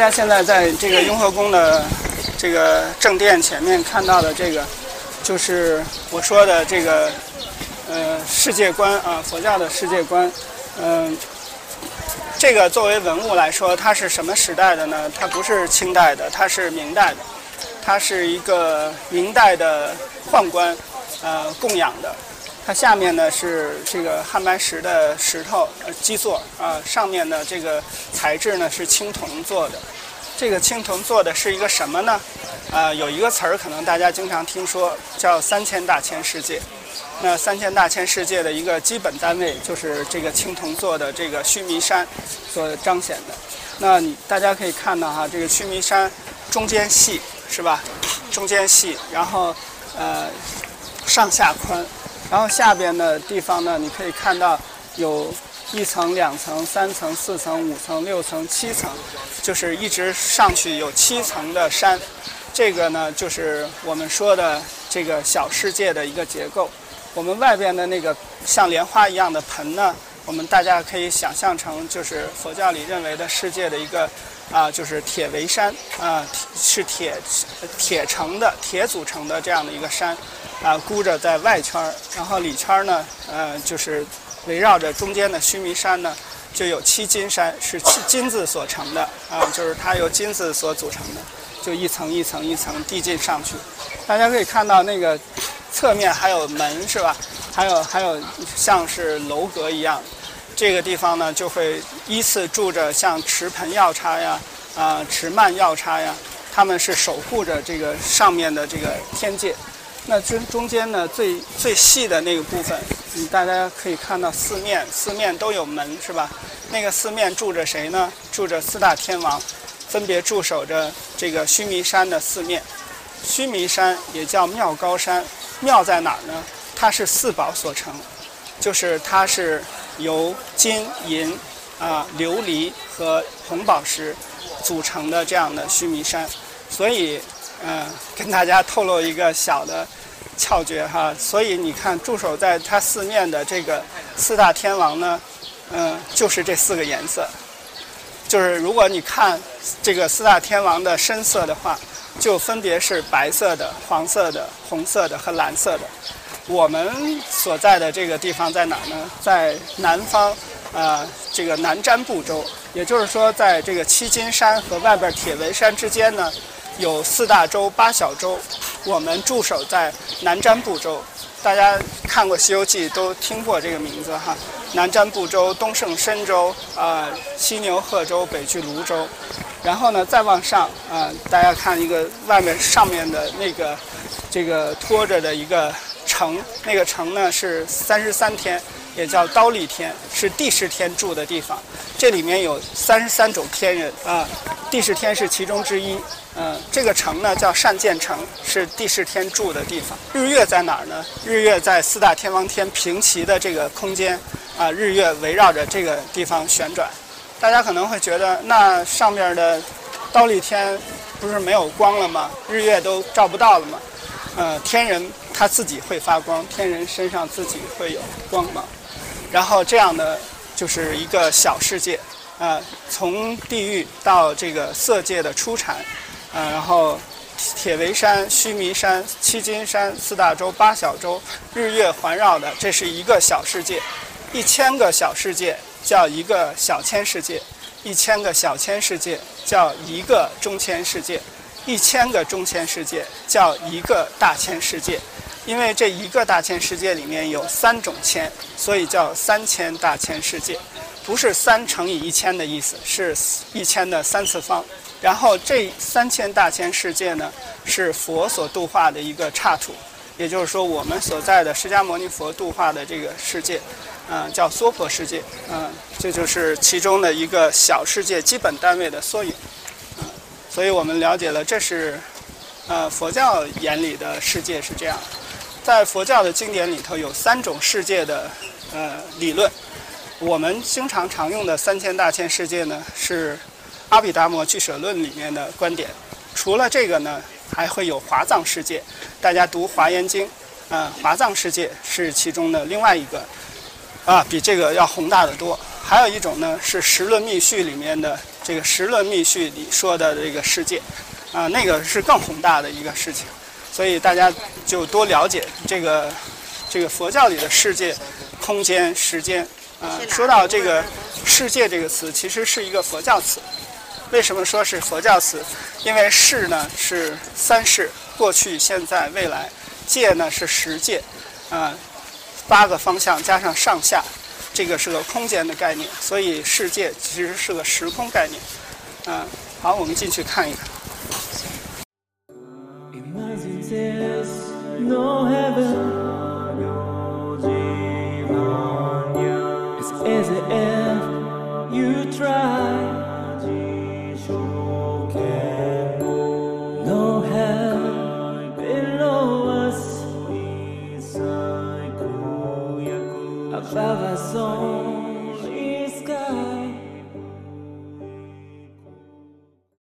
大家现在在这个雍和宫的这个正殿前面看到的这个，就是我说的这个呃世界观啊，佛教的世界观。嗯，这个作为文物来说，它是什么时代的呢？它不是清代的，它是明代的。它是一个明代的宦官呃供养的。它下面呢是这个汉白石的石头呃基座啊，上面的这个材质呢是青铜做的。这个青铜做的是一个什么呢？啊，有一个词儿可能大家经常听说，叫三千大千世界。那三千大千世界的一个基本单位就是这个青铜做的这个须弥山所彰显的。那你大家可以看到哈，这个须弥山中间细是吧？中间细，然后呃上下宽，然后下边的地方呢，你可以看到有一层、两层、三层、四层、五层、六层、七层，就是一直上去有七层的山。这个呢，就是我们说的这个小世界的一个结构。我们外边的那个像莲花一样的盆呢，我们大家可以想象成就是佛教里认为的世界的一个啊，就是铁围山啊，是铁铁成的铁组成的这样的一个山啊，箍着在外圈儿，然后里圈儿呢，呃，就是围绕着中间的须弥山呢，就有七金山，是七金子所成的啊，就是它由金子所组成的，就一层一层一层递进上去，大家可以看到那个。侧面还有门是吧？还有还有像是楼阁一样，这个地方呢就会依次住着像持盆药叉呀、啊持曼药叉呀，他们是守护着这个上面的这个天界。那中中间呢最最细的那个部分，嗯，大家可以看到四面四面都有门是吧？那个四面住着谁呢？住着四大天王，分别驻守着这个须弥山的四面。须弥山也叫妙高山。妙在哪儿呢？它是四宝所成，就是它是由金银啊琉璃和红宝石组成的这样的须弥山，所以嗯，跟大家透露一个小的窍诀哈。所以你看驻守在它四面的这个四大天王呢，嗯，就是这四个颜色，就是如果你看这个四大天王的深色的话。就分别是白色的、黄色的、红色的和蓝色的。我们所在的这个地方在哪儿呢？在南方，呃，这个南瞻部洲。也就是说，在这个七金山和外边铁围山之间呢，有四大洲、八小洲。我们驻守在南瞻部洲。大家看过《西游记》都听过这个名字哈。南瞻部洲、东胜神州、啊西牛贺州、北俱泸州。然后呢，再往上啊，大家看一个外面上面的那个这个托着的一个城，那个城呢是三十三天，也叫刀立天，是地势天住的地方。这里面有三十三种天人啊，地势天是其中之一。嗯，这个城呢叫善建城，是地势天住的地方。日月在哪儿呢？日月在四大天王天平齐的这个空间啊，日月围绕着这个地方旋转。大家可能会觉得，那上面的刀立天不是没有光了吗？日月都照不到了吗？呃，天人他自己会发光，天人身上自己会有光芒。然后这样的就是一个小世界，呃，从地狱到这个色界的出产，呃，然后铁围山、须弥山、七金山、四大洲、八小洲，日月环绕的，这是一个小世界，一千个小世界。叫一个小千世界，一千个小千世界叫一个中千世界，一千个中千世界叫一个大千世界。因为这一个大千世界里面有三种千，所以叫三千大千世界。不是三乘以一千的意思，是一千的三次方。然后这三千大千世界呢，是佛所度化的一个刹土，也就是说我们所在的释迦牟尼佛度化的这个世界。嗯，叫娑婆世界，嗯，这就是其中的一个小世界基本单位的缩影，所以我们了解了，这是，呃，佛教眼里的世界是这样，在佛教的经典里头有三种世界的呃理论，我们经常常用的三千大千世界呢是阿毗达摩俱舍论里面的观点，除了这个呢，还会有华藏世界，大家读华严经，嗯，华藏世界是其中的另外一个。啊，比这个要宏大的多。还有一种呢，是《十论密序》里面的这。个十论密序里说的这个世界，啊，那个是更宏大的一个事情，所以大家就多了解这个这个佛教里的世界、空间、时间。啊，说到这个“世界”这个词，其实是一个佛教词。为什么说是佛教词？因为“世”呢是三世，过去、现在、未来；“界”呢是十界，啊，八个方向加上上下，这个是个空间的概念。所以“世界”其实是个时空概念。嗯，好，我们进去看一看。